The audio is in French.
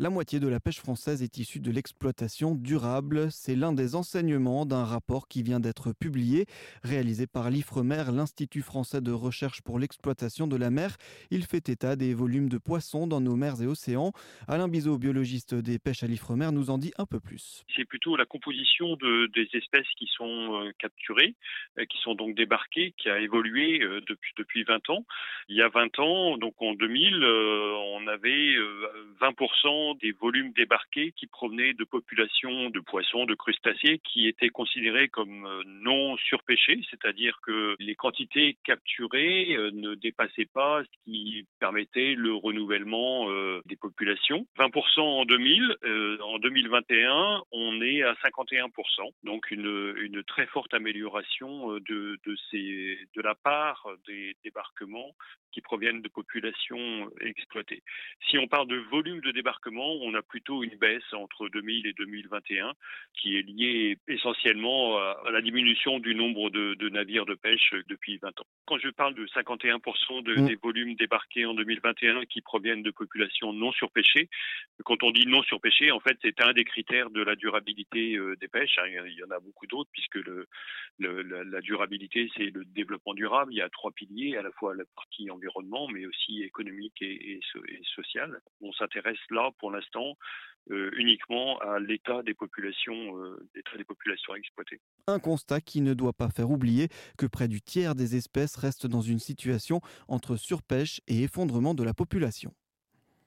La moitié de la pêche française est issue de l'exploitation durable. C'est l'un des enseignements d'un rapport qui vient d'être publié, réalisé par l'IFREMER, l'Institut français de recherche pour l'exploitation de la mer. Il fait état des volumes de poissons dans nos mers et océans. Alain Bizot, biologiste des pêches à l'IFREMER, nous en dit un peu plus. C'est plutôt la composition de, des espèces qui sont euh, capturées, euh, qui sont donc débarquées, qui a évolué euh, depuis, depuis 20 ans. Il y a 20 ans, donc en 2000, on avait 20% des volumes débarqués qui provenaient de populations de poissons, de crustacés qui étaient considérés comme euh, non surpêchés, c'est-à-dire que les quantités capturées euh, ne dépassaient pas ce qui permettait le renouvellement euh, des populations. 20% en 2000, en 2021, on est à 51%, donc une, très forte amélioration de la part des débarquements qui proviennent de populations exploitées. Si on parle de volume de débarquement, on a plutôt une baisse entre 2000 et 2021 qui est liée essentiellement à la diminution du nombre de, navires de pêche depuis 20 ans. Quand je parle de 51% de, mm. des volumes débarqués en 2021 qui proviennent de populations non surpêchées, quand on dit non surpêchées, en fait, c'est un des critères de la durabilité euh, des pêches. Hein, il y en a beaucoup d'autres puisque le, la, durabilité, c'est le développement durable. Il y a trois piliers, à la fois la partie environnement, mais aussi économique et, sociale. On s'intéresse là pour l'instant euh, uniquement à l'état des populations, euh, des populations exploitées. Un constat qui ne doit pas faire oublier que près du tiers des espèces restent dans une situation entre surpêche et effondrement de la population.